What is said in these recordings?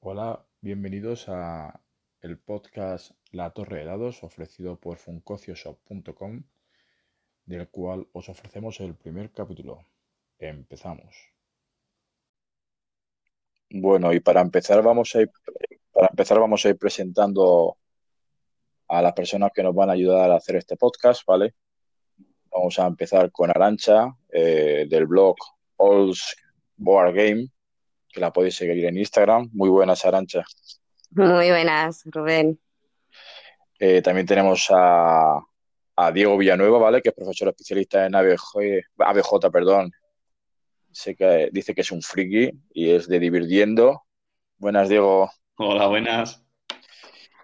Hola, bienvenidos a el podcast La Torre de Dados ofrecido por funkocioshop.com del cual os ofrecemos el primer capítulo. Empezamos. Bueno, y para empezar vamos a ir, para empezar vamos a ir presentando a las personas que nos van a ayudar a hacer este podcast, ¿vale? Vamos a empezar con Arancha eh, del blog All's Board Game, que la podéis seguir en Instagram. Muy buenas, Arancha. Muy buenas, Rubén. Eh, también tenemos a, a, Diego Villanueva, ¿vale? Que es profesor especialista en ABJ, ABJ perdón. Sé que dice que es un friki y es de Divirtiendo. Buenas, Diego. Hola, buenas.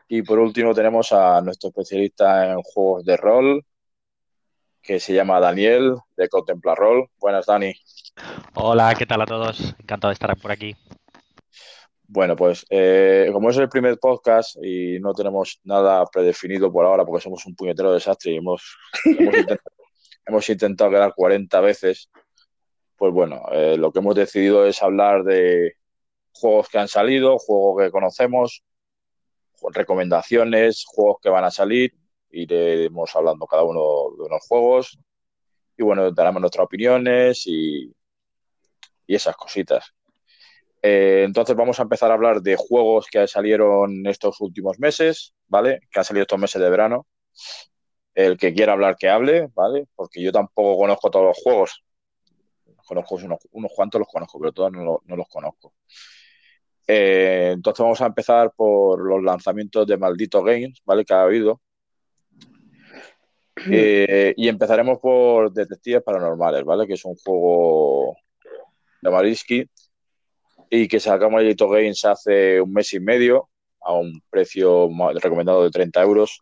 Y por último tenemos a nuestro especialista en juegos de rol, que se llama Daniel, de Contempla Roll. Buenas, Dani. Hola, ¿qué tal a todos? Encantado de estar por aquí. Bueno, pues eh, como es el primer podcast y no tenemos nada predefinido por ahora porque somos un puñetero desastre y hemos, hemos, intentado, hemos intentado, quedar 40 veces, pues bueno, eh, lo que hemos decidido es hablar de juegos que han salido, juegos que conocemos, recomendaciones, juegos que van a salir, iremos hablando cada uno de unos juegos y bueno, daremos nuestras opiniones y, y esas cositas. Eh, entonces vamos a empezar a hablar de juegos que salieron estos últimos meses, ¿vale? Que han salido estos meses de verano. El que quiera hablar, que hable, ¿vale? Porque yo tampoco conozco todos los juegos. Conozco unos, unos cuantos, los conozco, pero todos no, los conozco. Eh, entonces vamos a empezar por los lanzamientos de Maldito Games, ¿vale? Que ha habido. Eh, y empezaremos por Detectives Paranormales, ¿vale? Que es un juego de Mariski y que sacamos Maldito Games hace un mes y medio a un precio recomendado de 30 euros.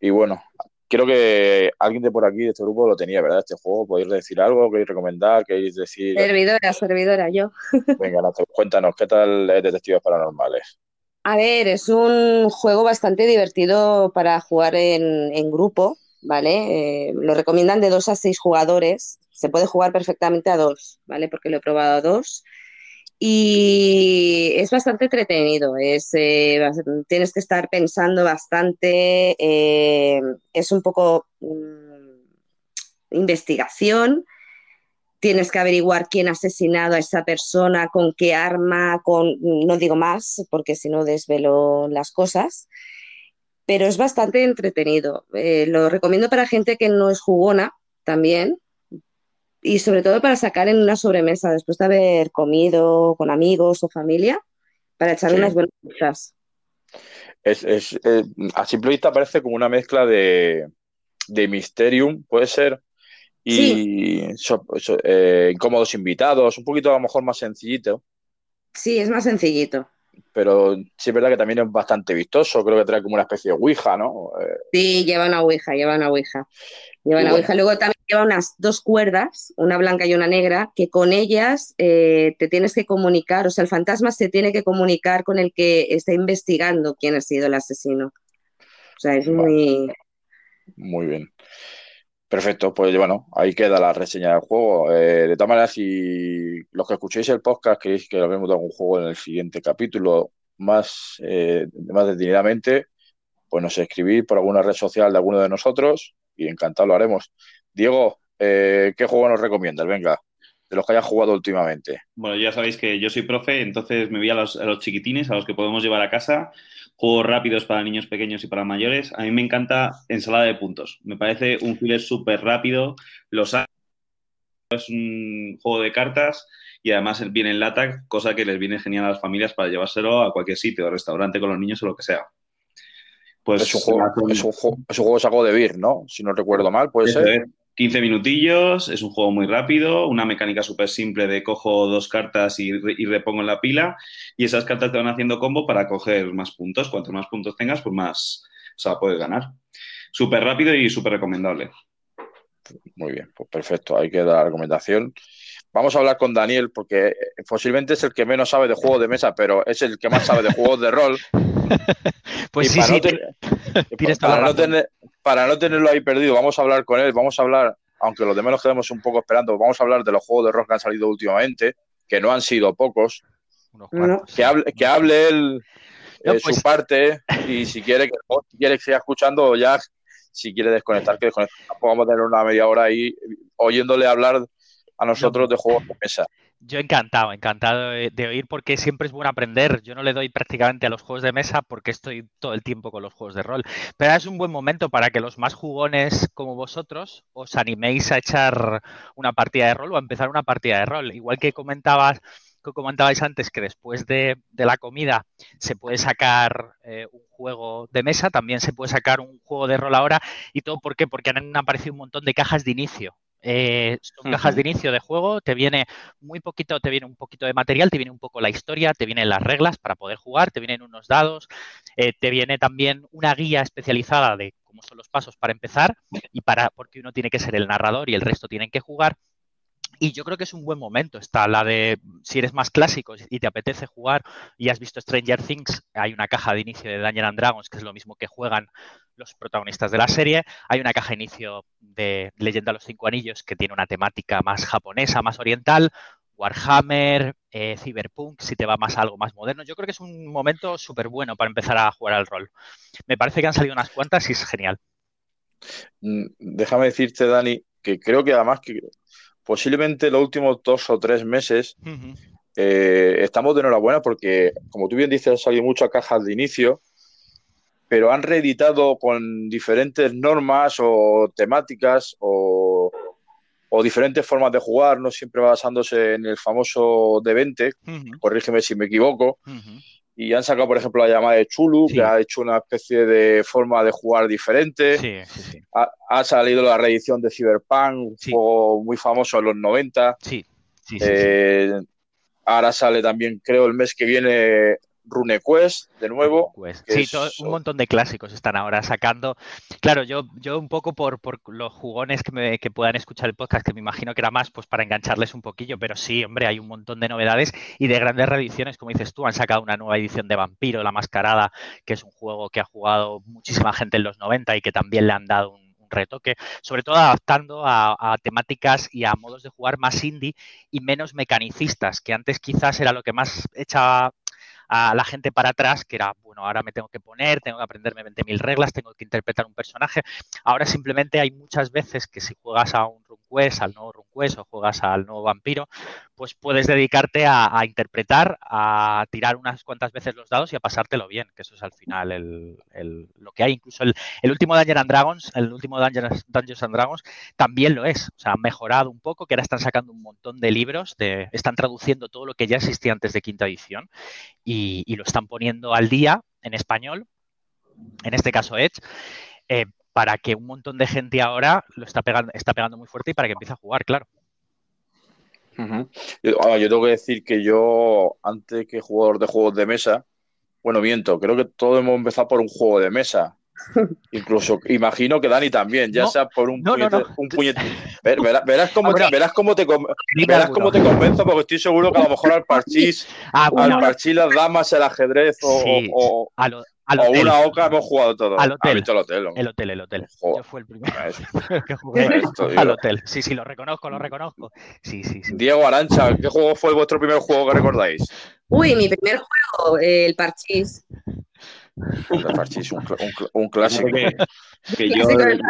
Y bueno, creo que alguien de por aquí, de este grupo, lo tenía, ¿verdad? Este juego, ¿podéis decir algo? ¿Queréis recomendar? ¿Queréis decir...? Servidora, servidora, yo. Venga, cuéntanos, ¿qué tal es Detectives Paranormales? A ver, es un juego bastante divertido para jugar en, en grupo, ¿vale? Eh, lo recomiendan de dos a seis jugadores. Se puede jugar perfectamente a dos, ¿vale? Porque lo he probado a dos. Y es bastante entretenido, es, eh, tienes que estar pensando bastante, eh, es un poco mmm, investigación, tienes que averiguar quién ha asesinado a esa persona, con qué arma, con, no digo más, porque si no desvelo las cosas, pero es bastante entretenido. Eh, lo recomiendo para gente que no es jugona también, y sobre todo para sacar en una sobremesa después de haber comido con amigos o familia, para echar sí. unas buenas cosas. Es, es, eh, a simple vista parece como una mezcla de, de Mysterium, puede ser, y sí. so, so, eh, incómodos invitados, un poquito a lo mejor más sencillito. Sí, es más sencillito. Pero sí es verdad que también es bastante vistoso, creo que trae como una especie de Ouija, ¿no? Eh... Sí, lleva una Ouija, lleva una Ouija. Lleva una bueno. Ouija. Luego también lleva unas dos cuerdas, una blanca y una negra, que con ellas eh, te tienes que comunicar, o sea, el fantasma se tiene que comunicar con el que está investigando quién ha sido el asesino. O sea, es muy... Muy bien. Perfecto, pues bueno, ahí queda la reseña del juego. Eh, de todas maneras, si los que escuchéis el podcast queréis que hablemos de algún juego en el siguiente capítulo más, eh, más detenidamente, pues nos escribís por alguna red social de alguno de nosotros y encantado lo haremos. Diego, eh, ¿qué juego nos recomiendas? Venga, de los que hayas jugado últimamente. Bueno, ya sabéis que yo soy profe, entonces me voy a los, a los chiquitines, a los que podemos llevar a casa juegos rápidos para niños pequeños y para mayores. A mí me encanta ensalada de puntos. Me parece un filler súper rápido. Los es un juego de cartas y además viene en lata, cosa que les viene genial a las familias para llevárselo a cualquier sitio, restaurante con los niños o lo que sea. Pues es un juego, es un juego, es un juego saco de beer, ¿no? Si no recuerdo mal, puede ser. Es. 15 minutillos, es un juego muy rápido, una mecánica súper simple de cojo dos cartas y, y, repongo en la pila y esas cartas te van haciendo combo para coger más puntos. Cuanto más puntos tengas, pues más, o sea, puedes ganar. Súper rápido y súper recomendable. Muy bien, pues perfecto, ahí queda la recomendación. Vamos a hablar con Daniel porque posiblemente es el que menos sabe de juegos de mesa, pero es el que más sabe de juegos de rol. pues y sí, sí. No para, no tener, para, no tenerlo ahí perdido, vamos a hablar con él, vamos a hablar, aunque los demás nos quedemos un poco esperando, vamos a hablar de los juegos de rol que han salido últimamente, que no han sido pocos, Unos. Que hable, que hable él No, eh, pues- su parte y si quiere, que, si quiere que siga escuchando ya, si quiere desconectar, que desconecte. Tampoco vamos a tener una media hora ahí oyéndole hablar a nosotros de juegos de mesa. Yo encantado, encantado de, oír porque siempre es bueno aprender. Yo no le doy prácticamente a los juegos de mesa porque estoy todo el tiempo con los juegos de rol. Pero es un buen momento para que los más jugones como vosotros os animéis a echar una partida de rol o a empezar una partida de rol. Igual que comentabas, que comentabais antes que después de, de la comida se puede sacar eh, un juego de mesa, también se puede sacar un juego de rol ahora. ¿Y todo por qué? Porque han aparecido un montón de cajas de inicio. Eh, son cajas de inicio de juego, te viene muy poquito, te viene un poquito de material, te viene un poco la historia, te vienen las reglas para poder jugar, te vienen unos dados, eh, te viene también una guía especializada de cómo son los pasos para empezar y para porque uno tiene que ser el narrador y el resto tienen que jugar. Y yo creo que es un buen momento. Está la de si eres más clásico y te apetece jugar y has visto Stranger Things, hay una caja de inicio de Dungeons and Dragons, que es lo mismo que juegan los protagonistas de la serie. Hay una caja de inicio de Leyenda de los Cinco Anillos que tiene una temática más japonesa, más oriental. Warhammer, eh, Cyberpunk, si te va más a algo más moderno. Yo creo que es un momento súper bueno para empezar a jugar al rol. Me parece que han salido unas cuantas y es genial. Mm, Déjame decirte, Dani, que creo que además que posiblemente los últimos dos o tres meses eh, estamos de enhorabuena porque, como tú bien dices, han salido muchas cajas de inicio, pero han reeditado con diferentes normas o temáticas o, o diferentes formas de jugar, no siempre basándose en el famoso de 20, Ujú. corrígeme si me equivoco. Y han sacado, por ejemplo, la llamada de Chulu, Sí. que ha hecho una especie de forma de jugar diferente. Sí. Ha, ha salido la reedición de Cyberpunk, un juego muy famoso en los 90. Sí, sí, sí, sí. Eh, ahora sale también, creo, el mes que viene RuneQuest de nuevo. Pues, sí, es- todo- un montón de clásicos están ahora sacando. Claro, yo, yo un poco por, por los jugones que, me, que puedan escuchar el podcast, que me imagino que era más, pues para engancharles un poquillo, pero sí, hombre, hay un montón de novedades y de grandes reediciones, como dices tú, han sacado una nueva edición de Vampiro, La Mascarada, que es un juego que ha jugado muchísima gente en los 90 y que también le han dado un, un retoque, sobre todo adaptando a, a temáticas y a modos de jugar más indie y menos mecanicistas, que antes quizás era lo que más echaba a la gente para atrás, que era, bueno, ahora me tengo que poner, tengo que aprenderme 20.000 reglas, tengo que interpretar un personaje. Ahora simplemente hay muchas veces que si juegas a un RuneQuest, al nuevo RuneQuest o juegas al nuevo Vampiro, pues puedes dedicarte a, interpretar, a tirar unas cuantas veces los dados y a pasártelo bien, que eso es al final el, lo que hay. Incluso el, el último Dungeons and Dragons, el último Dungeons, Dungeons and Dragons también lo es. O sea, han mejorado un poco, que ahora están sacando un montón de libros, de, están traduciendo todo lo que ya existía antes de quinta edición y lo están poniendo al día en español, en este caso Edge, eh, para que un montón de gente ahora lo está pegando, está pegando muy fuerte y para que empiece a jugar, claro. Yo, ahora, yo tengo que decir que yo, antes que jugador de juegos de mesa, bueno, miento, creo que todos hemos empezado por un juego de mesa. Incluso imagino que Dani también, ya No, sea por un no, no, puñete- no. un puñete- Ver- verás, verás cómo, bueno. verás cómo te verás cómo te convenzo, porque estoy seguro que a lo mejor al parchís, Ah, al parchís, las damas, el ajedrez o, Sí, o- al, al o hotel. una oca hemos jugado todos. Al hotel. Ah, el hotel. El hotel, el hotel. Joder. Yo fue el primero Eso. que jugué Esto, digo. al hotel. Sí, sí, lo reconozco, lo reconozco. Sí, sí, sí. Diego Arancha, ¿qué juego fue vuestro primer juego que recordáis? Uy, mi primer juego, el parchís. El parchís, un, cl- un cl- un clásico. Que, que yo de, del-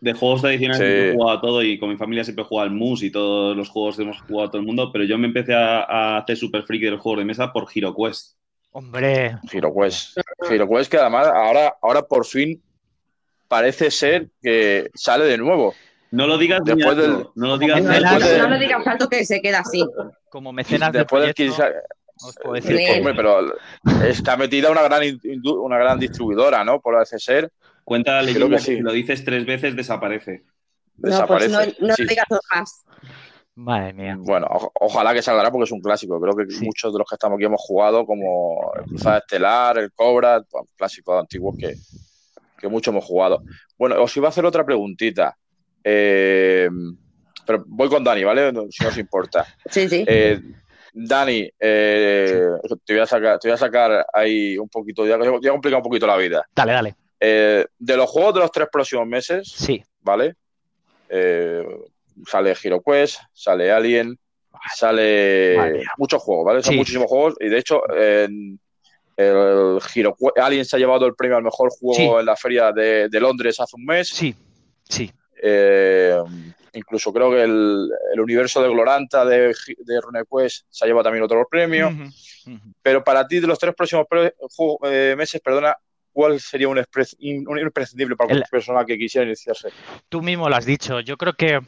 de juegos tradicionales Sí. siempre he jugado a todo y con mi familia siempre he jugado al MUS y todos los juegos que hemos jugado a todo el mundo, pero yo me empecé a, a hacer super freak de los juegos de mesa por HeroQuest. Hombre, HeroQuest. HeroQuest que además ahora, ahora por fin parece ser que sale de nuevo. No lo digas Después del- no lo digas. Después de- No lo digas tanto que se queda así. como mecenas del Después del proyecto, Os puedo decir Sí. que Hombre, pero está metida una gran, una gran distribuidora, ¿no? Por hacer ser, Cuenta la leyenda que que sí. si lo dices tres veces desaparece. No, pues desaparece. no, no Sí. lo digas más. Madre mía. Bueno, o- ojalá que salga porque es un clásico. Creo que Sí. muchos de los que estamos aquí hemos jugado, como el Cruzada Estelar, el Cobra, pues, clásicos antiguos que, que mucho hemos jugado. Bueno, os iba a hacer otra preguntita. Eh, pero voy con Dani, ¿vale? No- Si no os importa. Sí, sí. Eh, Dani, eh, te, voy a sacar, te voy a sacar ahí un poquito, ya, he complicado un poquito la vida. Dale, dale. Eh, de los juegos de los tres próximos meses, Sí. ¿vale? Eh, sale HeroQuest, sale Alien, sale muchos juegos, ¿vale? Son muchísimos juegos y de hecho el Giro Alien se ha llevado el premio al mejor juego en la feria de, Londres hace un mes. Sí, sí. Eh, incluso creo que el, universo de Gloranta de, de RuneQuest se ha llevado también otro premio. Pero para ti, de los tres próximos eh, meses, perdona, ¿cuál sería un, imprescindible para una persona que quisiera iniciarse? Tú mismo lo has dicho. Yo creo que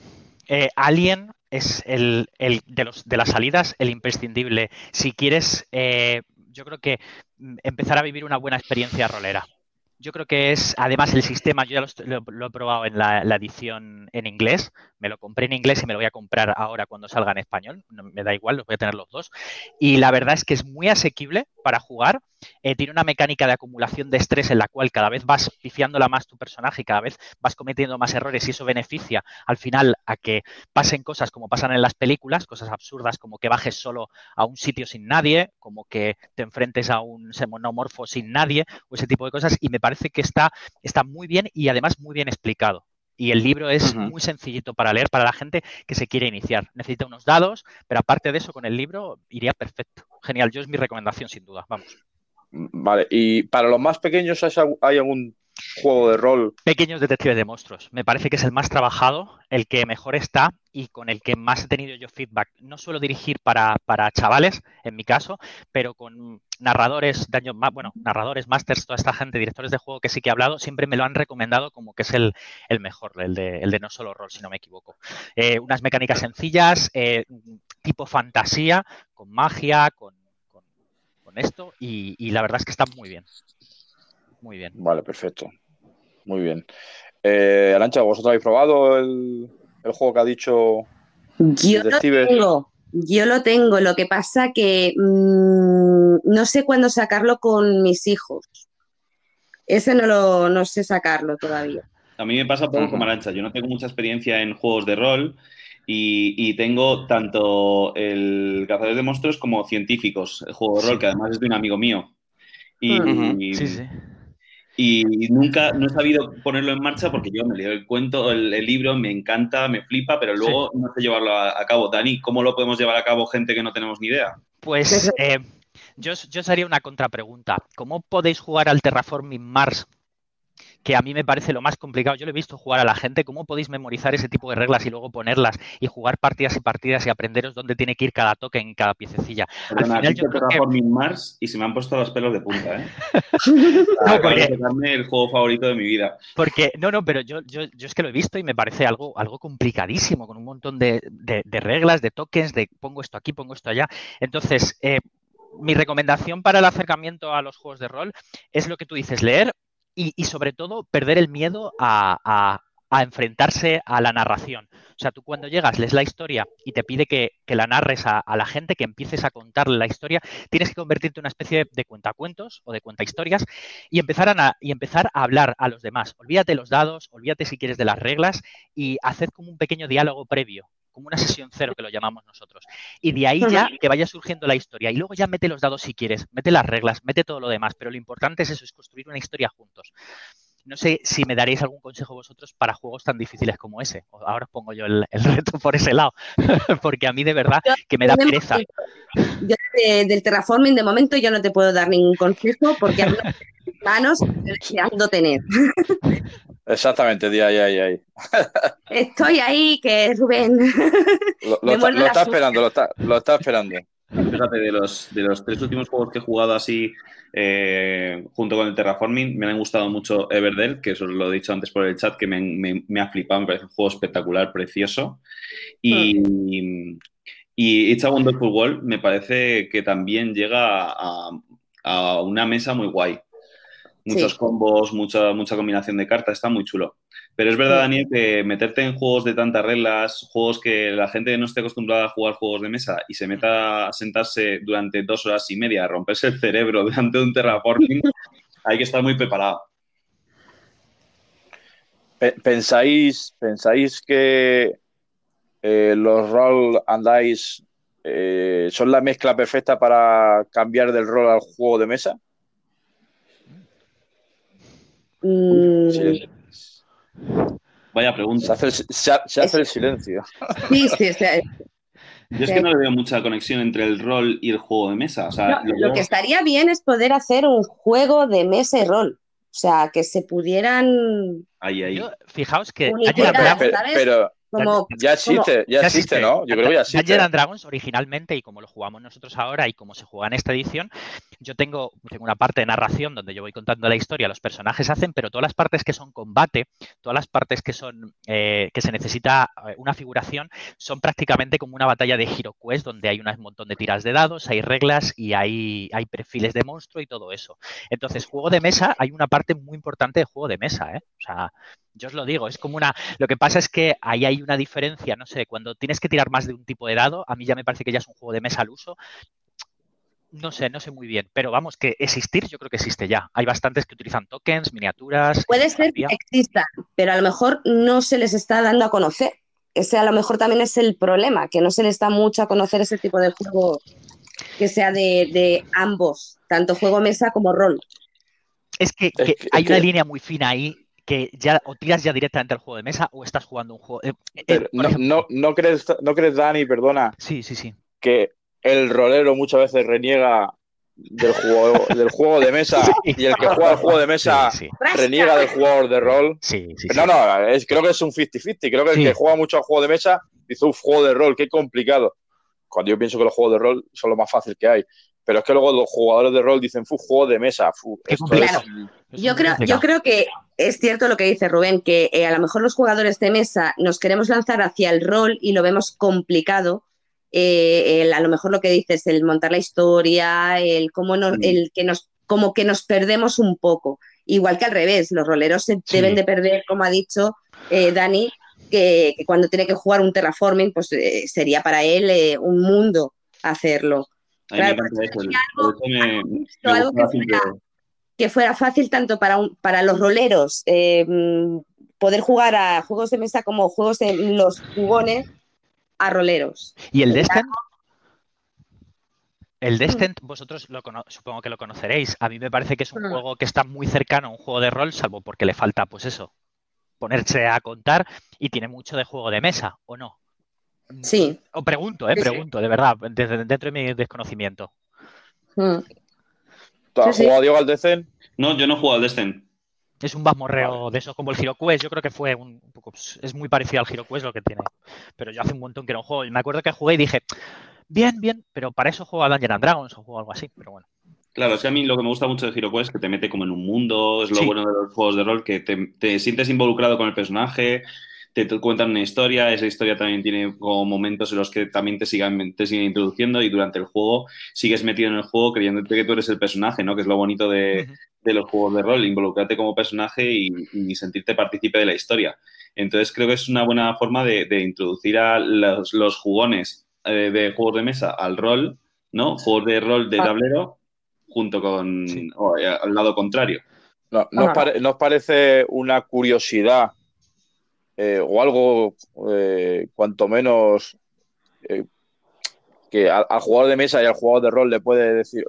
eh, Alien es el, de, los, de las salidas el imprescindible. Si quieres, eh, yo creo que mm, empezar a vivir una buena experiencia rolera. Yo creo que es, además, el sistema, yo ya lo, he probado en la, edición en inglés, me lo compré en inglés y me lo voy a comprar ahora cuando salga en español, me da igual, los voy a tener los dos. Y la verdad es que es muy asequible para jugar, eh, tiene una mecánica de acumulación de estrés en la cual cada vez vas pifiándola más tu personaje, cada vez vas cometiendo más errores y eso beneficia al final a que pasen cosas como pasan en las películas, cosas absurdas como que bajes solo a un sitio sin nadie, como que te enfrentes a un semonomorfo sin nadie o ese tipo de cosas y me parece que está, está muy bien y además muy bien explicado. Y el libro es muy sencillito para leer para la gente que se quiere iniciar. Necesita unos dados, pero aparte de eso, con el libro iría perfecto. Genial, yo es mi recomendación sin duda. Vamos. Vale, y para los más pequeños, ¿hay algún juego de rol. Pequeños detectives de monstruos. Me parece que es el más trabajado, el que mejor está y con el que más he tenido yo feedback. No suelo dirigir para, chavales, en mi caso, pero con narradores, daños, bueno, narradores, masters, toda esta gente, directores de juego que sí que he hablado, siempre me lo han recomendado como que es el, mejor, el de, el de no solo rol, si no me equivoco. Eh, unas mecánicas sencillas, eh, tipo fantasía, con magia, con, esto, y, y la verdad es que está muy bien. Muy bien. Vale, perfecto. Muy bien. Eh, Arancha, ¿vosotros habéis probado el, juego que ha dicho Yo lo tengo. Yo lo tengo. Lo que pasa que mm, no sé cuándo sacarlo con mis hijos. Ese no lo no sé sacarlo todavía. A mí me pasa poco como Arancha. Yo no tengo mucha experiencia en juegos de rol y, tengo tanto el Cazadores de Monstruos como Científicos, el juego de rol, que además es de un amigo mío. Y, sí, sí y nunca, no he sabido ponerlo en marcha porque yo me leo el cuento, el, libro, me encanta, me flipa, pero luego no sé llevarlo a, cabo. Dani, ¿cómo lo podemos llevar a cabo gente que no tenemos ni idea? Pues eh, yo, yo os haría una contrapregunta. ¿Cómo podéis jugar al Terraforming Mars que a mí me parece lo más complicado. Yo lo he visto jugar a la gente, cómo podéis memorizar ese tipo de reglas y luego ponerlas y jugar partidas y partidas y aprenderos dónde tiene que ir cada toque en cada piececilla. Al final yo creo que... Mars y se me han puesto los pelos de punta, ¿eh? no, porque... el juego favorito de mi vida. Porque, no, no, pero yo, yo, yo, es que lo he visto y me parece algo, algo complicadísimo, con un montón de, reglas, de tokens, de pongo esto aquí, pongo esto allá. Entonces, eh, mi recomendación para el acercamiento a los juegos de rol es lo que tú dices, leer y, sobre todo perder el miedo a, enfrentarse a la narración. O sea, tú cuando llegas, lees la historia y te pide que, la narres a, la gente, que empieces a contarle la historia, tienes que convertirte en una especie de cuentacuentos o de cuenta historias y empezar a, y empezar a hablar a los demás. Olvídate los dados, olvídate si quieres de las reglas y haced como un pequeño diálogo previo como una sesión cero que lo llamamos nosotros. Y de ahí ya que vaya surgiendo la historia. Y luego ya mete los dados si quieres, mete las reglas, mete todo lo demás. Pero lo importante es eso, es construir una historia juntos. No sé si me daréis algún consejo vosotros para juegos tan difíciles como ese. Ahora os pongo yo el, reto por ese lado, porque a mí de verdad que me da pereza. Yo del terraforming de momento yo no te puedo dar ningún consejo porque a manos deseando tener. Exactamente, di ahí, ahí, ahí. Estoy ahí, que Rubén. Lo, está, esperando, lo está, lo está esperando. Fíjate, de los, de los tres últimos juegos que he jugado así eh, junto con el Terraforming, me han gustado mucho Everdell, que eso lo he dicho antes por el chat, que me, ha flipado, me parece un juego espectacular, precioso. Y, mm. y It's a Wonderful World me parece que también llega a, a una mesa muy guay muchos combos, mucha, mucha combinación de cartas, está muy chulo. Pero es verdad, Daniel, que meterte en juegos de tantas reglas, juegos que la gente no esté acostumbrada a jugar juegos de mesa y se meta a sentarse durante dos horas y media a romperse el cerebro durante un terraforming, hay que estar muy preparado. ¿Pensáis, pensáis que eh, los roll and dice eh, son la mezcla perfecta para cambiar del rol al juego de mesa? Mm. Vaya pregunta. Se hace, el, silencio. Sí, sí, Yo es que no le veo mucha conexión entre el rol y el juego de mesa. O sea, No, lo que estaría bien es poder hacer un juego de mesa y rol. O sea, que se pudieran ahí, ahí. Yo, fijaos que Unificar, Dungeons and Pero- pero como ya existe, ya ya existe, ¿no? Yo creo que ya existe. Dungeons and Dragons originalmente, y como lo jugamos nosotros ahora y como se juega en esta edición, yo tengo, tengo una parte de narración donde yo voy contando la historia, los personajes hacen, pero todas las partes que son combate, todas las partes que son eh, que se necesita eh, una figuración, son prácticamente como una batalla de Hero Quest, donde hay un montón de tiras de dados, hay reglas y hay, hay perfiles de monstruo y todo eso. Entonces, juego de mesa, hay una parte muy importante de juego de mesa, ¿eh? O sea, yo os lo digo, es como una. Lo que pasa es que ahí hay una diferencia, no sé, cuando tienes que tirar más de un tipo de dado, a mí ya me parece que ya es un juego de mesa al uso. No sé, no sé muy bien, pero vamos, que existir yo creo que existe ya. Hay bastantes que utilizan tokens, miniaturas. Puede ser que exista, pero a lo mejor no se les está dando a conocer. Ese a lo mejor también es el problema, que no se les da mucho a conocer ese tipo de juego que sea de, de ambos, tanto juego mesa como rol. Es que, Es que que- hay una que- línea muy fina ahí que ya o tiras ya directamente al juego de mesa o estás jugando un juego. eh, eh, no, ejemplo- no, no crees, ¿No crees, Dani, perdona, Sí, sí, sí. que el rolero muchas veces reniega del juego, del juego de mesa Sí. y el que juega al juego de mesa Sí, sí. reniega del jugador de rol? Sí, sí, No, no, es, creo que es un 50-50. Creo que el que juega mucho al juego de mesa dice, uff, juego de rol, qué complicado. Cuando yo pienso que los juegos de rol son lo más fácil que hay. Pero es que luego los jugadores de rol dicen, fu, juego de mesa. fu, esto es- Yo creo, yo creo que es cierto lo que dice Rubén, que eh, a lo mejor los jugadores de mesa nos queremos lanzar hacia el rol y lo vemos complicado. Eh, el- a lo mejor lo que dices, el montar la historia, el cómo nos, el que nos, como que nos perdemos un poco. Igual que al revés, los roleros se Sí. deben de perder, como ha dicho eh, Dani, que, que cuando tiene que jugar un terraforming, pues sería para él un mundo hacerlo. Me eso. algo- eso me- me algo que que fuera fácil tanto para, un- para los roleros eh, poder jugar a juegos de mesa como juegos de los jugones a roleros. ¿Y el. Descent? El Descent, vosotros lo supongo que lo conoceréis. A mí me parece que es un Mm. juego que está muy cercano a un juego de rol, salvo porque le falta, pues eso, ponerse a contar y tiene mucho de juego de mesa, ¿o no? Sí. O pregunto, ¿eh? Pregunto, de verdad, desde dentro de mi desconocimiento. ¿Tú has Sí, sí. jugado Diego al Decen? No, yo no he jugado al Descent. Es un basmorreo de esos como el Hero Quest. Yo creo que fue un, un poco. Es muy parecido al Hero Quest lo que tiene. Pero yo hace un montón que no juego. Y me acuerdo que jugué y dije, bien, bien, pero para eso juego a Dungeons and Dragons o juego algo así. Pero bueno. Claro, es que a mí lo que me gusta mucho de Hero Quest es que te mete como en un mundo, es lo Sí. bueno de los juegos de rol, que te, te sientes involucrado con el personaje, te, cuentan una historia, esa historia también tiene como momentos en los que también te sigan, te siguen introduciendo y durante el juego sigues metido en el juego creyéndote que tú eres el personaje, ¿no? Que es lo bonito de, de los juegos de rol, involucrarte como personaje y, y sentirte partícipe de la historia. Entonces creo que es una buena forma de, de introducir a los, los jugones eh, de juegos de mesa al rol, ¿no? Juegos de rol de Ah. tablero junto con Sí. o, eh, al lado contrario. ¿No, ¿no os Ajá. pare- no os parece una curiosidad eh, o algo eh, cuanto menos eh, que al, al jugador de mesa y al jugador de rol le puede decir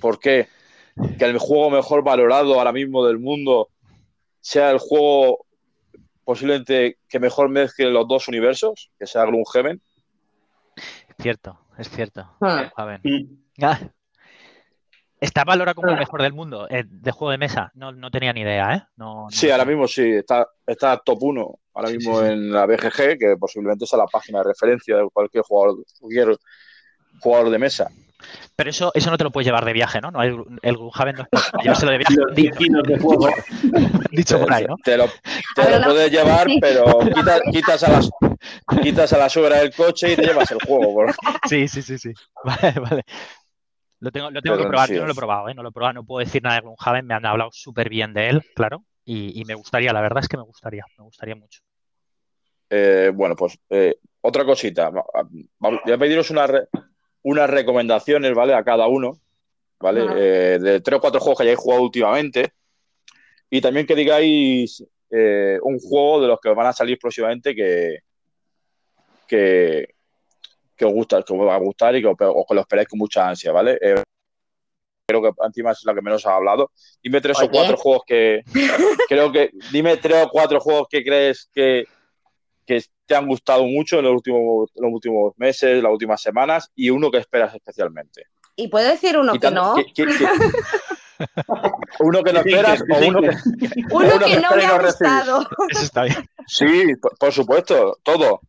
por qué que el juego mejor valorado ahora mismo del mundo sea el juego posiblemente que mejor mezcle los dos universos, que sea Gloomhaven? Es cierto, es cierto. Ah. A ver. Mm. Ah. Está valorado como el Ah. mejor del mundo eh, de juego de mesa. No, no tenía ni idea, ¿eh? No, no Sí, ahora mismo sí, está, está top 1 ahora Sí, mismo sí, sí. en la BGG, que posiblemente sea la página de referencia de cualquier jugador, cualquier jugador de mesa. Pero eso, eso no te lo puedes llevar de viaje, ¿no? no hay, el Gloomhaven no es para llevárselo de viaje. Los 10 kilos de juego. Dicho por ahí, ¿no? Te lo, te la- puedes llevar, pero quita- quitas, a las, quitas a la suegra del coche y te llevas el juego. por- Sí, sí, sí, sí. Vale, vale. Lo tengo, lo tengo que probar. Yo no lo he probado, ¿eh? No lo he probado, no puedo decir nada de Gloomhaven. Me han hablado súper bien de él, claro. Y, y me gustaría, la verdad es que me gustaría, me gustaría mucho. Eh, bueno, pues eh, otra cosita. Voy a pediros una re- unas recomendaciones, ¿vale? A cada uno, ¿vale? Eh, de tres o cuatro juegos que hayáis jugado últimamente. Y también que digáis eh, un juego de los que van a salir próximamente que, que, que os gusta, que os va a gustar y que, os- o que lo esperáis con mucha ansia, ¿vale? Creo que encima es la que menos ha hablado. Dime tres o cuatro juegos que creo que dime tres o cuatro juegos que crees que que te han gustado mucho en los últimos, los últimos meses, las últimas semanas, y uno que esperas especialmente. ¿Y puedo decir uno que no? que- que- que- uno que no esperas o uno que, Uno uno que no me ha gustado. Eso está bien. Sí, por, por supuesto, todo.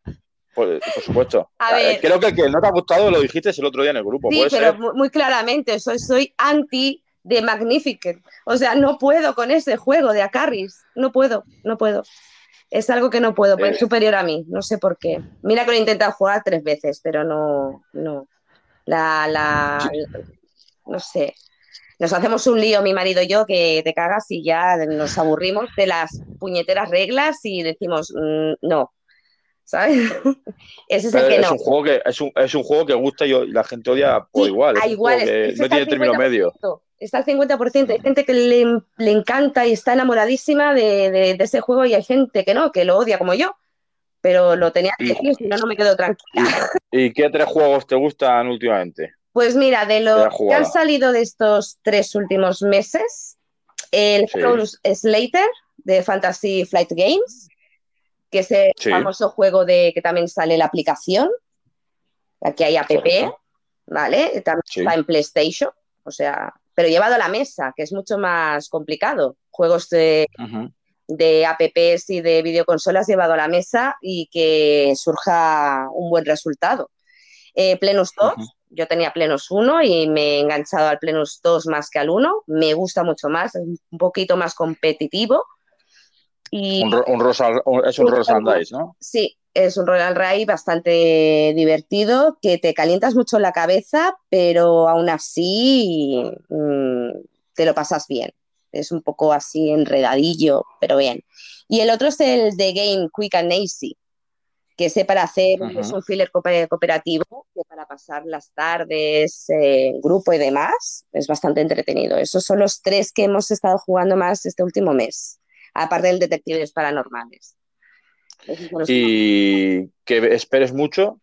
Por, por supuesto. A ver. Eh, Creo que el que no te ha gustado lo dijiste el otro día en el grupo, Sí, pero ser. muy claramente, soy, soy anti de Magnificent. O sea, no puedo con ese juego de Acarris. No puedo, no puedo. Es algo que no puedo, pues es Eh. superior a mí, no sé por qué. Mira que lo he intentado jugar tres veces, pero no, no. La, la, no sé. Nos hacemos un lío, mi marido y yo, que te cagas y ya nos aburrimos de las puñeteras reglas y decimos, mm, no. ¿Sabes? Ese es el que es no. un juego que es un, es un juego que gusta y, la gente odia por Sí, igual. A es- que no tiene término 50%. medio. Está al 50%. Hay gente que le, le encanta y está enamoradísima de, de- de ese juego y hay gente que no, que lo odia como yo. Pero lo tenía que decir, si no, no me quedo tranquila. ¿Y qué tres juegos te gustan últimamente? Pues mira, de los que han salido de estos tres últimos meses, el Sí. Slater de Fantasy Flight Games, que es el Sí. famoso juego de que también sale la aplicación. Aquí hay app, Correcto. ¿vale? También Sí. está en PlayStation, o sea, pero llevado a la mesa, que es mucho más complicado. Juegos de, Ujú. de apps y de videoconsolas llevado a la mesa y que surja un buen resultado. Eh, Plenus 2, Ujú. yo tenía Plenus 1 y me he enganchado al Plenus 2 más que al 1. Me gusta mucho más, es un poquito más competitivo. Y Un, ro- un rosa, un- es un. Dice, ¿no? sí, es un and ride bastante divertido, que te calientas mucho la cabeza, pero aún así mm, te lo pasas bien. Es un poco así enredadillo, pero bien. Y el otro es el de Game Quick and Easy, que sé para hacer, es un filler cooper- cooperativo, que para pasar las tardes eh, en grupo y demás, es bastante entretenido. Esos son los tres que hemos estado jugando más este último mes, aparte del Detectives Paranormales. Y que esperes mucho.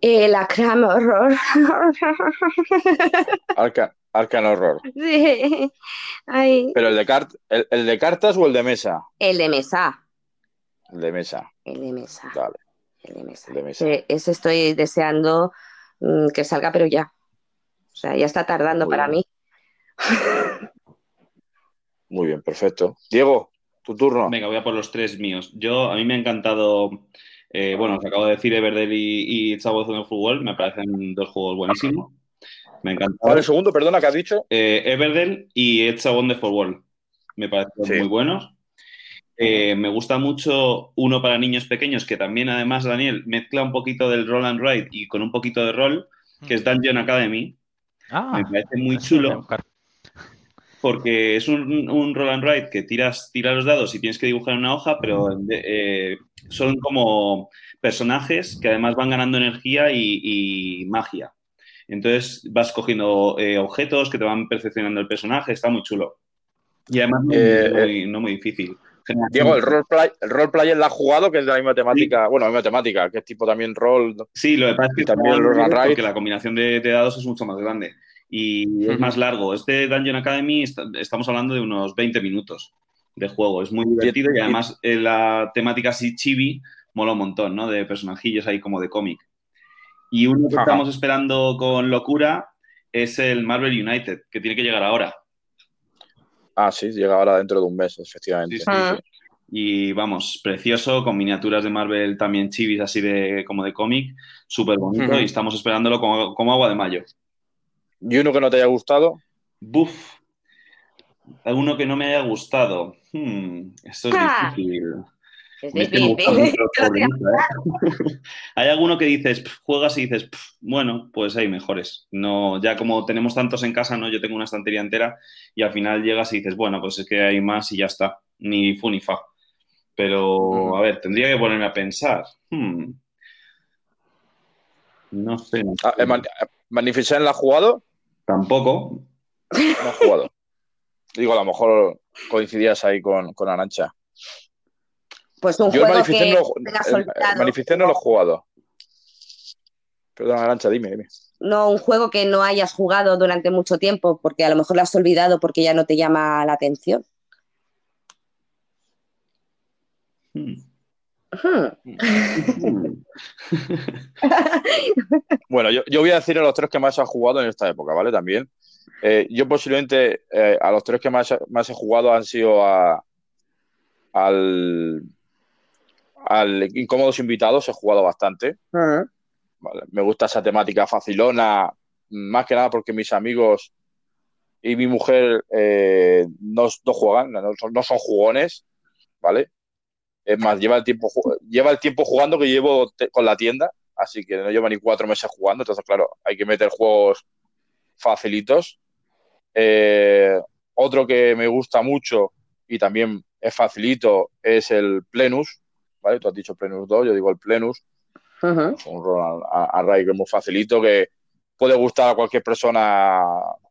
Eh, la Cram Horror. Arca- Arcan Horror. Sí. Ay, Pero el de, cart el, el de cartas o el de mesa? el de mesa. El de mesa. El de mesa. Vale, El de mesa. el de mesa. Ese, ese estoy deseando mm, que salga, pero ya. O sea, ya está tardando Muy para bien. mí. Muy bien, perfecto. Diego, tu turno. Venga, voy a por los tres míos. Yo, a mí me ha encantado, eh, bueno, os acabo de decir Everdell y, y Warzone of Football, me parecen dos juegos buenísimos. Me encantó. ¿Cuál el segundo? Perdona, ¿qué has dicho? Eh, Everdell y It's a Wonderful World. Me parecen Sí. muy buenos. Eh, me gusta mucho uno para niños pequeños, que también, además, Daniel, mezcla un poquito del roll and ride y con un poquito de rol, que es Dungeon Academy. Ah, Me parece muy chulo buscar. Porque es un, un roll and ride que tiras, tiras los dados y tienes que dibujar en una hoja, pero eh, son como personajes que además van ganando energía y, y magia. Entonces vas cogiendo eh, objetos que te van perfeccionando el personaje, está muy chulo. Y además no, Eh, muy, no muy difícil. Diego, el roleplay, el roleplay la has jugado, que es de la misma temática, bueno, la misma temática, que es tipo también rol. Sí, lo que pasa es que también el roll and porque ride. la combinación de, de dados es mucho más grande y es más largo. Este Dungeon Academy está- estamos hablando de unos 20 minutos de juego. Es muy divertido y y- además eh, la temática así chibi mola un montón, ¿no? De personajillos ahí como de cómic. Y uno que Ajá. estamos esperando con locura es el Marvel United, que tiene que llegar ahora. Ah, sí, llega ahora dentro de un mes, efectivamente. Sí, sí, Ah. sí. Y vamos, precioso, con miniaturas de Marvel también chivis, así de como de cómic, súper bonito y estamos esperándolo como, como agua de mayo. ¿Y uno que no te haya gustado? Buf. Alguno que no me haya gustado. Hmm, esto es Ah. difícil. Es difícil. ¿eh? Hay alguno que dices, juegas y dices, "Pf, bueno, pues hay mejores. No, ya como tenemos tantos en casa, ¿no? Yo tengo una estantería entera y al final llegas y dices, bueno, pues es que hay más y ya está. Ni fu ni fa. Pero, a ver, tendría que ponerme a pensar. Hmm. No sé. no Ah, sé. ¿el Man- ¿Magnificent la has jugado? Tampoco. No has jugado. Digo, a lo mejor coincidías ahí con, con Arancha. Pues un Yo el juego que no, el- el no lo he jugado. Perdón, Arancha, dime, dime. No un juego que no hayas jugado durante mucho tiempo, porque a lo mejor lo has olvidado porque ya no te llama la atención. Hmm. bueno, yo, voy a decir a los tres que más han jugado en esta época, ¿vale? También. Eh, yo posiblemente eh, a los tres que más, más he jugado han sido a, al, al Incómodos Invitados, he jugado bastante. Me gusta esa temática facilona, más que nada porque mis amigos y mi mujer eh, no, juegan, no, no son jugones, ¿vale? Es más, lleva el tiempo, lleva el tiempo jugando que llevo con la tienda, así que no lleva ni cuatro meses jugando. Entonces, claro, hay que meter juegos facilitos. Eh, otro que me gusta mucho y también es facilito es el Plenus, ¿vale? Tú has dicho Plenus 2, yo digo el Plenus. Es un rol a, a, que es muy facilito, que puede gustar a cualquier persona,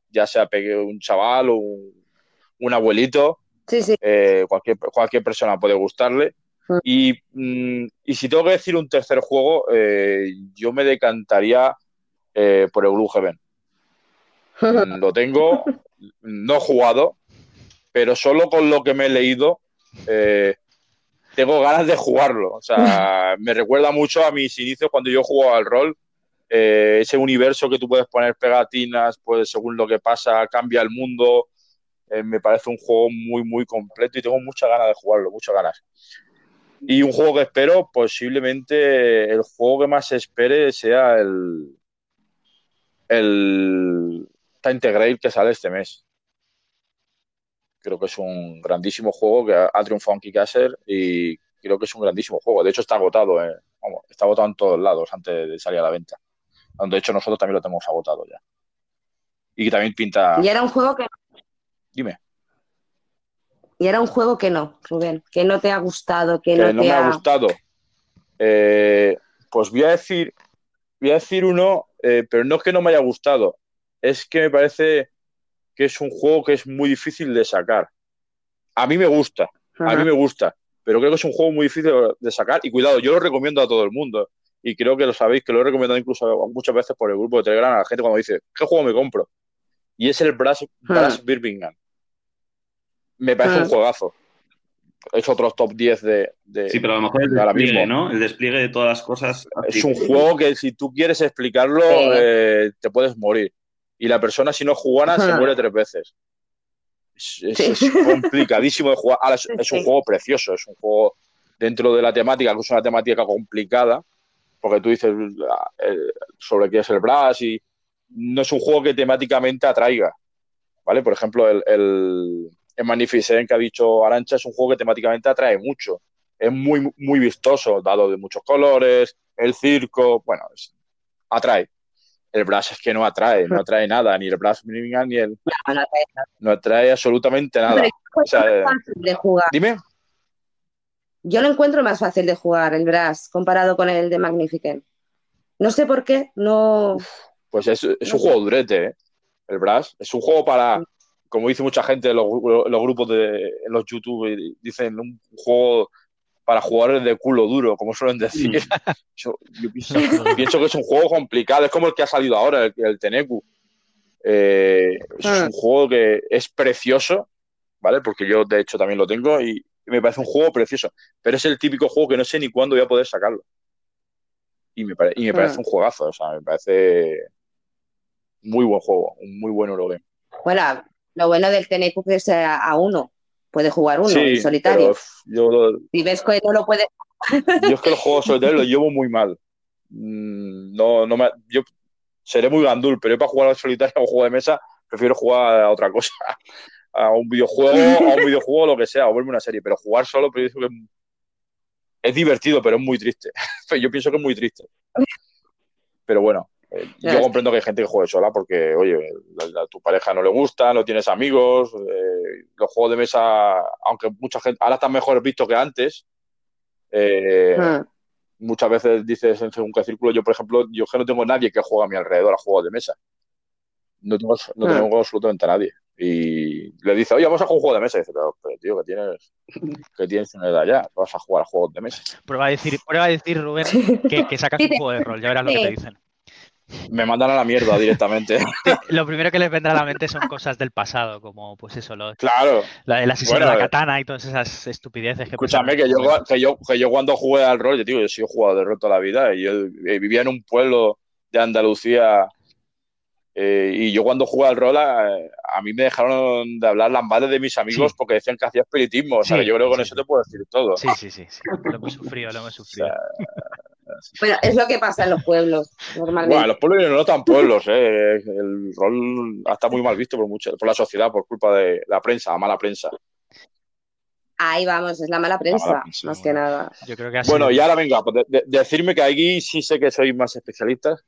ya sea un chaval o un, abuelito. Sí, sí. Eh, cualquier, cualquier persona puede gustarle. Mm, y, si tengo que decir un tercer juego, eh, yo me decantaría eh, por el Blue Heaven. Mm, lo tengo, no he jugado, pero solo con lo que me he leído, eh, tengo ganas de jugarlo. O sea, me recuerda mucho a mis inicios cuando yo jugaba al rol. ese universo que tú puedes poner pegatinas, pues según lo que pasa, cambia el mundo. me parece un juego muy, muy completo y tengo muchas ganas de jugarlo, muchas ganas. Y un juego que espero, posiblemente el juego que más espere sea el, el Time que sale este mes. Creo que es un grandísimo juego que ha, triunfado en Kickstarter y creo que es un grandísimo juego. De hecho, está agotado, eh. está agotado en todos lados antes de salir a la venta. De hecho, nosotros también lo tenemos agotado ya. Y también pinta. Y era un juego que. Dime. Y era un juego que no, Rubén, que no te ha gustado, que, no, no me ha... gustado. Eh, pues voy a decir, voy a decir uno, eh, pero no es que no me haya gustado, es que me parece que es un juego que es muy difícil de sacar. A mí me gusta, a mí me gusta, pero creo que es un juego muy difícil de sacar y cuidado, yo lo recomiendo a todo el mundo y creo que lo sabéis, que lo he recomendado incluso muchas veces por el grupo de Telegram a la gente cuando dice, ¿qué juego me compro? Y es el Brass, Brass Birmingham me parece un juegazo. Es otro top 10 de, Sí, pero a lo mejor el despliegue, ¿no? El despliegue de todas las cosas. Es un juego que si tú quieres explicarlo, eh, te puedes morir. Y la persona, si no jugara, se muere tres veces. Es, complicadísimo de jugar. es, un juego precioso, es un juego dentro de la temática, que es una temática complicada, porque tú dices sobre qué es el Brass y no es un juego que temáticamente atraiga. ¿Vale? Por ejemplo, el en Magnificent que ha dicho Arancha es un juego que temáticamente atrae mucho. Es muy, muy vistoso, dado de muchos colores, el circo, bueno, atrae. El Brass es que no atrae, no atrae nada, ni el Brass ni el. No, atrae, absolutamente nada. de jugar. Dime. Yo lo encuentro más fácil de jugar, el Brass, comparado con el de Magnificent. No sé por qué, no. Pues es, un juego durete, ¿eh? El Brass. Es un juego para, como dice mucha gente en los, grupos de los YouTube, dicen un juego para jugadores de culo duro, como suelen decir. Mm. Yo, pienso, que es un juego complicado, es como el que ha salido ahora, el, Teneku. Eh, es ah. un juego que es precioso, ¿vale? Porque yo de hecho también lo tengo y me parece un juego precioso, pero es el típico juego que no sé ni cuándo voy a poder sacarlo. Y me, y me parece ah. un juegazo, o sea, me parece muy buen juego, un muy buen Eurogame. Bueno, lo bueno del Tenecu es que es a uno. Puede jugar uno en solitario. si ves que no lo puede. yo es que los juegos solitarios los llevo muy mal. Mm, no, no me, yo seré muy gandul, pero yo para jugar al solitario o juego de mesa prefiero jugar a otra cosa. A un videojuego, a un videojuego, lo que sea, o verme una serie. Pero jugar solo, pero que es divertido, pero es muy triste. yo pienso que es muy triste. Pero bueno, eh, yo comprendo que hay gente que juegue sola porque, oye, a tu pareja no le gusta, no tienes amigos, eh, los juegos de mesa, aunque mucha gente, ahora están mejor vistos que antes, eh, ah. muchas veces dices en según qué círculo, yo por ejemplo, yo que no tengo nadie que juegue a mi alrededor a juegos de mesa. No tengo, no ah. tengo absolutamente a nadie. Y le dice, oye, vamos a jugar un juego de mesa. Y dice, pero, tío, que tienes, que tienes una edad ya, vas a jugar a juegos de mesa. Prueba a decir, prueba a decir Rubén, que, que sacas un juego de rol, ya verás lo que te dicen. Me mandan a la mierda directamente. Lo primero que les vendrá a la mente son cosas del pasado, como pues eso, lo, claro. la, el asesino Bueno, de la eh. katana y todas esas estupideces que Escúchame, que yo, que, yo, que yo cuando jugué al rol, yo digo, yo soy jugador de rol toda la vida, y yo eh, vivía en un pueblo de Andalucía, eh, y yo cuando jugué al rol, a, a mí me dejaron de hablar las madres de mis amigos Sí. porque decían que hacía espiritismo, o sea, Sí, yo creo que con sí, eso sí. te puedo decir todo. Sí, sí, sí, sí. Lo hemos sufrido, lo hemos sufrido. Bueno, es lo que pasa en los pueblos, normalmente. Bueno, los pueblos no tan pueblos, eh. El rol está muy mal visto por mucho, por la sociedad, por culpa de la prensa, la mala prensa. Ahí vamos, es la mala prensa, prensa, más que nada. Yo creo que ha Bueno, sido- y ahora venga, pues de- de- decirme que aquí sí sé que sois más especialistas.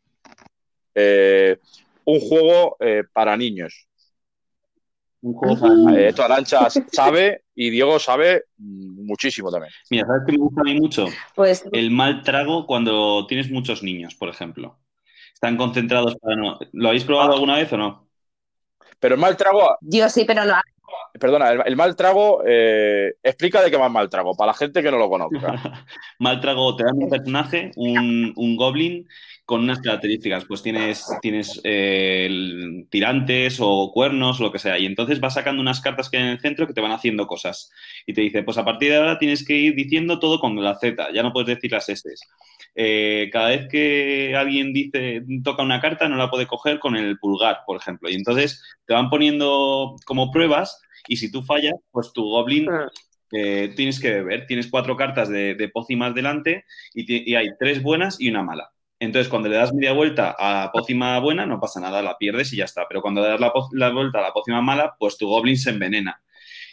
Eh, un juego eh, para niños. Un juego. Eh, esto Arancha sabe y Diego sabe muchísimo también. Mira, ¿sabes qué me gusta a mí mucho? Pues El mal trago cuando tienes muchos niños, por ejemplo. Están concentrados para no. ¿Lo habéis probado alguna vez o no? Pero el mal trago, yo sí, pero no. perdona, el, el mal trago, eh, explica de qué va el mal trago, para la gente que no lo conozca. Mal trago, te dan un personaje, un, un goblin, con unas características. Pues tienes, tienes eh, tirantes o cuernos o lo que sea. Y entonces vas sacando unas cartas que hay en el centro que te van haciendo cosas. Y te dice, pues a partir de ahora tienes que ir diciendo todo con la Z, ya no puedes decir las S. Eh, cada vez que alguien dice, toca una carta, no la puede coger con el pulgar, por ejemplo. Y entonces te van poniendo como pruebas y si tú fallas, pues tu goblin eh, tienes que beber. Tienes cuatro cartas de, de pócimas delante y hay tres buenas y una mala. Entonces, cuando le das media vuelta a la pócima buena, no pasa nada, la pierdes y ya está. Pero cuando le das la, vuelta a la pócima mala, pues tu goblin se envenena.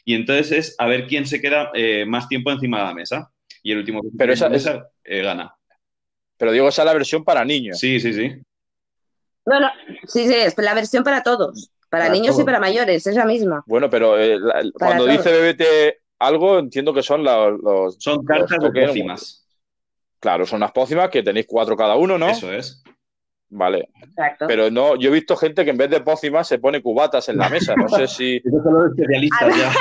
Y entonces es a ver quién se queda eh, más tiempo encima de la mesa. Y el último que se Pero esa- mesa eh, gana. Pero Diego, esa es la versión para niños. Sí, sí, sí. Bueno, sí, sí, es la versión para todos. Para, Para niños todos. y para mayores, es la misma. Bueno, pero eh, la- cuando todos. dice bebete algo, entiendo que son los, los- Son cartas los de pócimas. Claro, son unas pócimas que tenéis cuatro cada uno, ¿no? Eso es. Vale. Exacto. Pero no, yo he visto gente que en vez de pócimas se pone cubatas en la mesa. No sé si. Esos son los especialistas ya.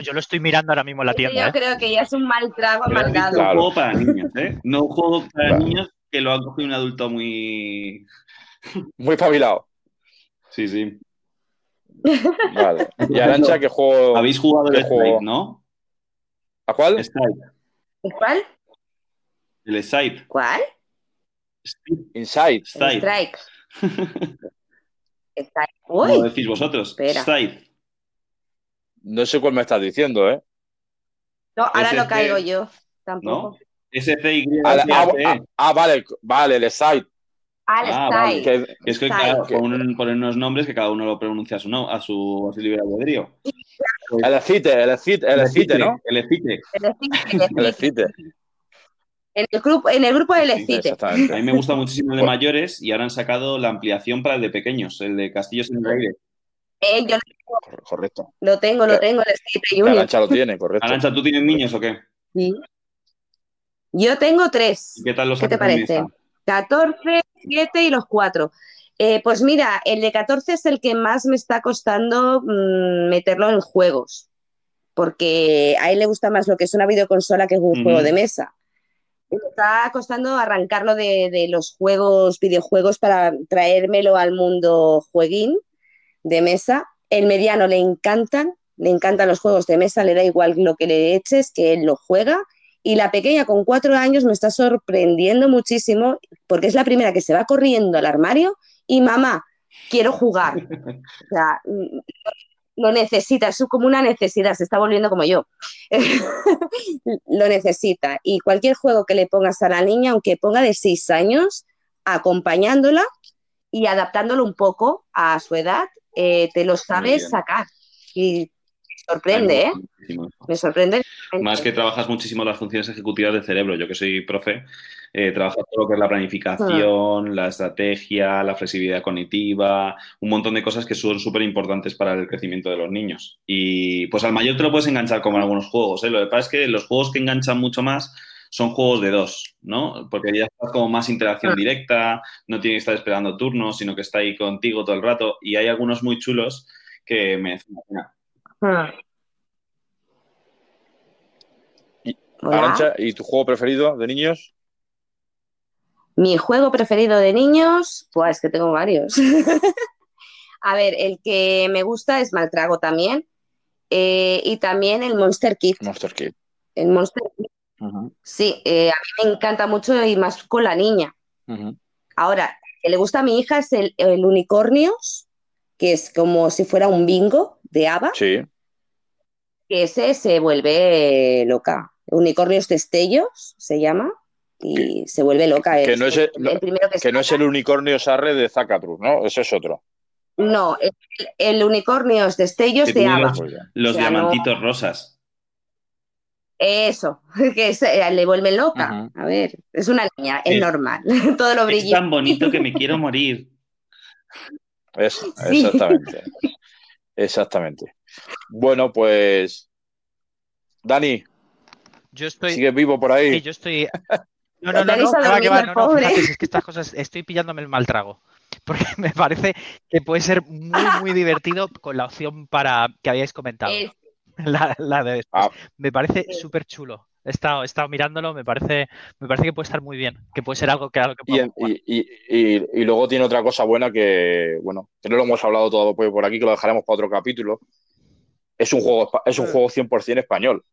Yo lo estoy mirando ahora mismo en la tienda. yo ¿eh? creo que ya es un mal trago amargado. Claro. un juego para niños, ¿eh? No un juego para Claro. niños que lo ha cogido un adulto muy... Muy pabilado. Sí, sí. Vale. Y Arancha, ¿qué juego? Habéis jugado el ¿Qué juego? ¿no? ¿A cuál? Scythe. ¿Cuál? El Scythe. ¿Cuál? Inside. Strike. Strike. ¿Cómo decís vosotros? Scythe. No sé cuál me estás diciendo, ¿eh? no, ahora ese no es caigo yo. ¿No? Tampoco. S-C-Y. Ah, la- ah, T-H-E. ah, ah, vale, vale, el Side. Al Ah, Strike. Que, Que es que ponen, ponen unos nombres que cada uno lo pronuncia a su, no, a su, a su libre albedrío. el Excite, el Excite, el Excite, ¿no? El Excite. El Excite, el El Excite. Excite. En el grupo, en el grupo del Excite. A mí me gusta muchísimo el de mayores y ahora han sacado la ampliación para el de pequeños, el de Castillos en el Aire. Eh, yo Cor- Correcto. lo tengo, lo Que- tengo, el Excite. Arancha lo tiene, correcto. Arancha, ¿tú tienes niños o qué? Sí. Yo tengo tres. ¿Y qué tal los ¿Qué te parece? mesa? 14, 7 y los 4. pues mira, el de 14 es el que más me está costando mm, meterlo en juegos, porque a él le gusta más lo que es una videoconsola que un juego de mesa. Está costando arrancarlo de, de los juegos, videojuegos, para traérmelo al mundo jueguín de mesa. El mediano le encantan, le encantan los juegos de mesa, le da igual lo que le eches, que él lo juega. Y la pequeña con cuatro años me está sorprendiendo muchísimo porque es la primera que se va corriendo al armario y mamá, quiero jugar. O sea, mm, lo necesita, es como una necesidad, se está volviendo como yo. lo necesita. Y cualquier juego que le pongas a la niña, aunque ponga de seis años, acompañándola y adaptándolo un poco a su edad, eh, te lo sabes sacar. Y sorprende, ¿eh? Muchísimo. Me sorprende. Más que trabajas muchísimo las funciones ejecutivas del cerebro. Yo que soy profe, eh, trabajas todo lo que es la planificación, la estrategia, la flexibilidad cognitiva, un montón de cosas que son súper importantes para el crecimiento de los niños. Y pues al mayor te lo puedes enganchar como en algunos juegos. ¿eh? Lo que pasa es que los juegos que enganchan mucho más son juegos de dos, ¿no? Porque ya estás como más interacción Ah. directa, no tienes que estar esperando turnos, sino que está ahí contigo todo el rato. Y hay algunos muy chulos que me. Ah. Y-. Arancha, ¿y tu juego preferido de niños? Mi juego preferido de niños, pues es que tengo varios. A ver, el que me gusta es Maltrago también. eh, y también el Monster Kid. Monster Kid. El Monster Kid, sí, eh, a mí me encanta mucho y más con la niña. Ahora, el que le gusta a mi hija es el, el Unicornios, que es como si fuera un bingo de ABBA, Sí, que ese se vuelve loca. Unicornios Destellos se llama y se vuelve loca. que Es- no es es el- no- el primero que que no es el unicornio Sarre de Zacatrus, ¿no? Ese es otro. No, el, el Unicornios Destellos de ABBA. los, Muy bien. los O sea, no- diamantitos rosas. Eso, que se- le vuelve loca. A ver, es una niña, es Es- normal. Todo lo Es brillante. tan bonito que me quiero morir. Es, Sí. Exactamente. Exactamente. Bueno, pues. Dani, Yo estoy. ¿sigues vivo por ahí? Sí, yo estoy. No, no, no, no, ha que va, no, no, fíjate, es que estas cosas estoy pillándome el mal trago. Porque me parece que puede ser muy, muy divertido con la opción para que habíais comentado. Es- La, la de después. Ah. Me parece súper chulo. He estado, he estado mirándolo, me parece, me parece que puede estar muy bien, que puede ser algo que, algo que Y, luego tiene otra cosa buena que, bueno, que no lo hemos hablado todo por por aquí, que lo dejaremos para otro capítulo. Es un juego, espa- es un Mm. juego 100% español,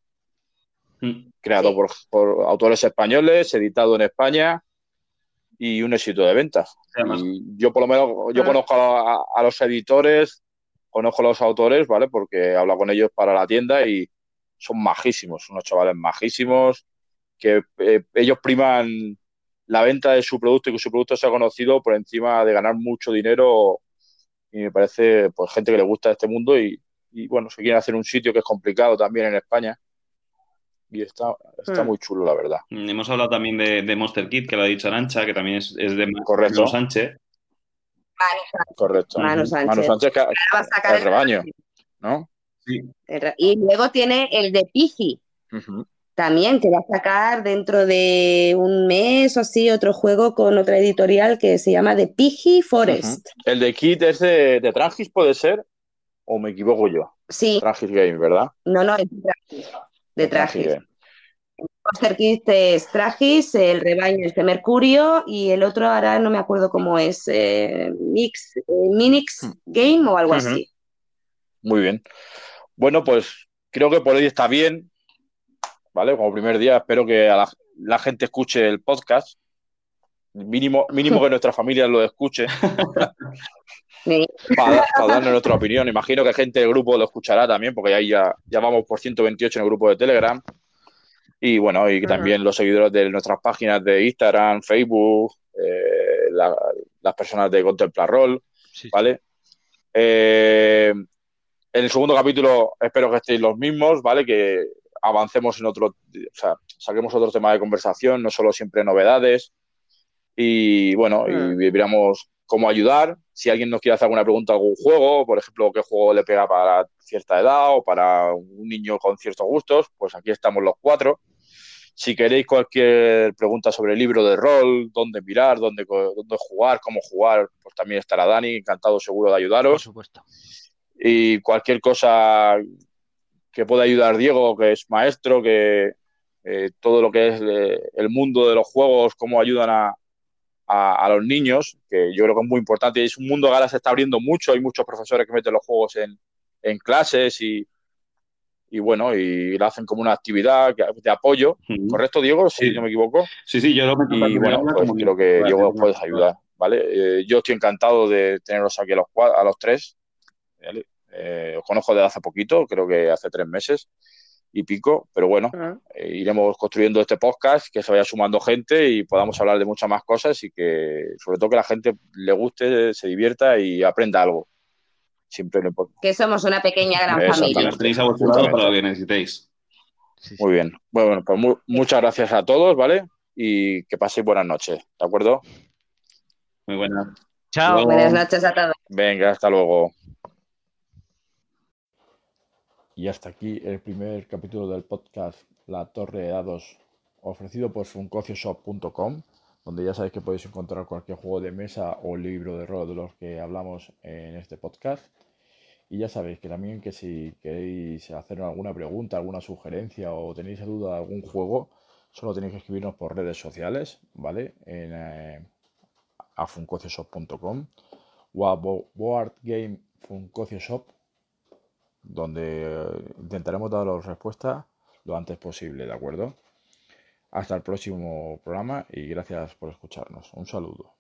Mm. creado Sí. por, por autores españoles, editado en España y un éxito de ventas. Y yo por lo menos, yo Ah. conozco a, a los editores, conozco a los autores, ¿vale? Porque he hablado con ellos para la tienda y son majísimos, unos chavales majísimos, que eh, ellos priman la venta de su producto y que su producto sea conocido por encima de ganar mucho dinero y me parece pues gente que le gusta este mundo y, y, bueno, se quieren hacer un sitio que es complicado también en España y está, está Mm. muy chulo la verdad. mm, hemos hablado también de, de Monster Kid, que lo ha dicho Arancha, que también es, es de Correcto. Manu Sánchez. Correcto. Manu Sánchez. Manu Sánchez, que- va a sacar el rebaño, ¿no? Y luego tiene el de Piji, también, que va a sacar dentro de un mes o así otro juego con otra editorial que se llama The Piji Forest. El de Kit es de, de Trangis, ¿puede ser? ¿O me equivoco yo? Sí, Trangis Game, ¿verdad? no, no, es de Tragis. De. Monster Kid es Tragis, el rebaño es de Mercurio y el otro ahora no me acuerdo cómo es, eh, Mix, eh, Minix Hmm. Game o algo así. Muy bien. Bueno, pues creo que por hoy está bien, ¿vale? Como primer día, espero que a la, la gente escuche el podcast. Mínimo, mínimo que nuestra familia lo escuche Sí. para, para darnos nuestra opinión. Imagino que gente del grupo lo escuchará también, porque ahí ya, ya vamos por 128 en el grupo de Telegram. Y bueno, y también los seguidores de nuestras páginas de Instagram, Facebook, eh, la- las personas de Contemplar Roll, sí. ¿vale? Eh, en el segundo capítulo espero que estéis los mismos, ¿vale? Que avancemos en otro, o sea, saquemos otro tema de conversación, no solo siempre novedades. Y bueno, Mm. y viéramos cómo ayudar. Si alguien nos quiere hacer alguna pregunta algún juego, por ejemplo, qué juego le pega para cierta edad o para un niño con ciertos gustos, pues aquí estamos los cuatro. Si queréis cualquier pregunta sobre el libro de rol, dónde mirar, dónde, dónde jugar, cómo jugar, pues también estará Dani, encantado seguro de Por ayudaros. supuesto. Y cualquier cosa que pueda ayudar Diego, que es maestro, que eh, todo lo que es eh, el mundo de los juegos, cómo ayudan a, a- a los niños, que yo creo que es muy importante. Es un mundo que ahora se está abriendo mucho, hay muchos profesores que meten los juegos en, en clases y, y bueno, y lo hacen como una actividad de apoyo. ¿Correcto, Diego? Si Sí. no me equivoco. Sí, sí, yo lo meto Y bueno, pues creo que Diego puedes ayudar, ¿vale? Eh, yo estoy encantado de teneros aquí a los, cua- a los tres. ¿Vale? Eh, os conozco desde hace poquito, creo que hace tres meses y pico, pero bueno, Ujú. eh, iremos construyendo este podcast, que se vaya sumando gente y podamos hablar de muchas más cosas y que sobre todo que la gente le guste, se divierta y aprenda algo. Siempre lo importante. Que somos una pequeña gran. Que familia. los tenéis a vuestro lado para lo que necesitéis. Sí, sí. Muy bien. Bueno, pues mu- muchas gracias a todos, ¿vale? Y que paséis buenas noches, ¿de acuerdo? Muy buena. Chao. Buenas noches a todos. Venga, hasta luego. Y hasta aquí el primer capítulo del podcast La Torre de Dados, ofrecido por funkocioshop.com, donde ya sabéis que podéis encontrar cualquier juego de mesa o libro de rol de los que hablamos en este podcast. Y ya sabéis que también que si queréis hacer alguna pregunta, alguna sugerencia o tenéis duda de algún juego, solo tenéis que escribirnos por redes sociales, ¿vale? En eh, o a Board Game Shop, donde eh, intentaremos daros respuesta lo antes posible, ¿de acuerdo? Hasta el próximo programa y gracias por escucharnos. Un saludo.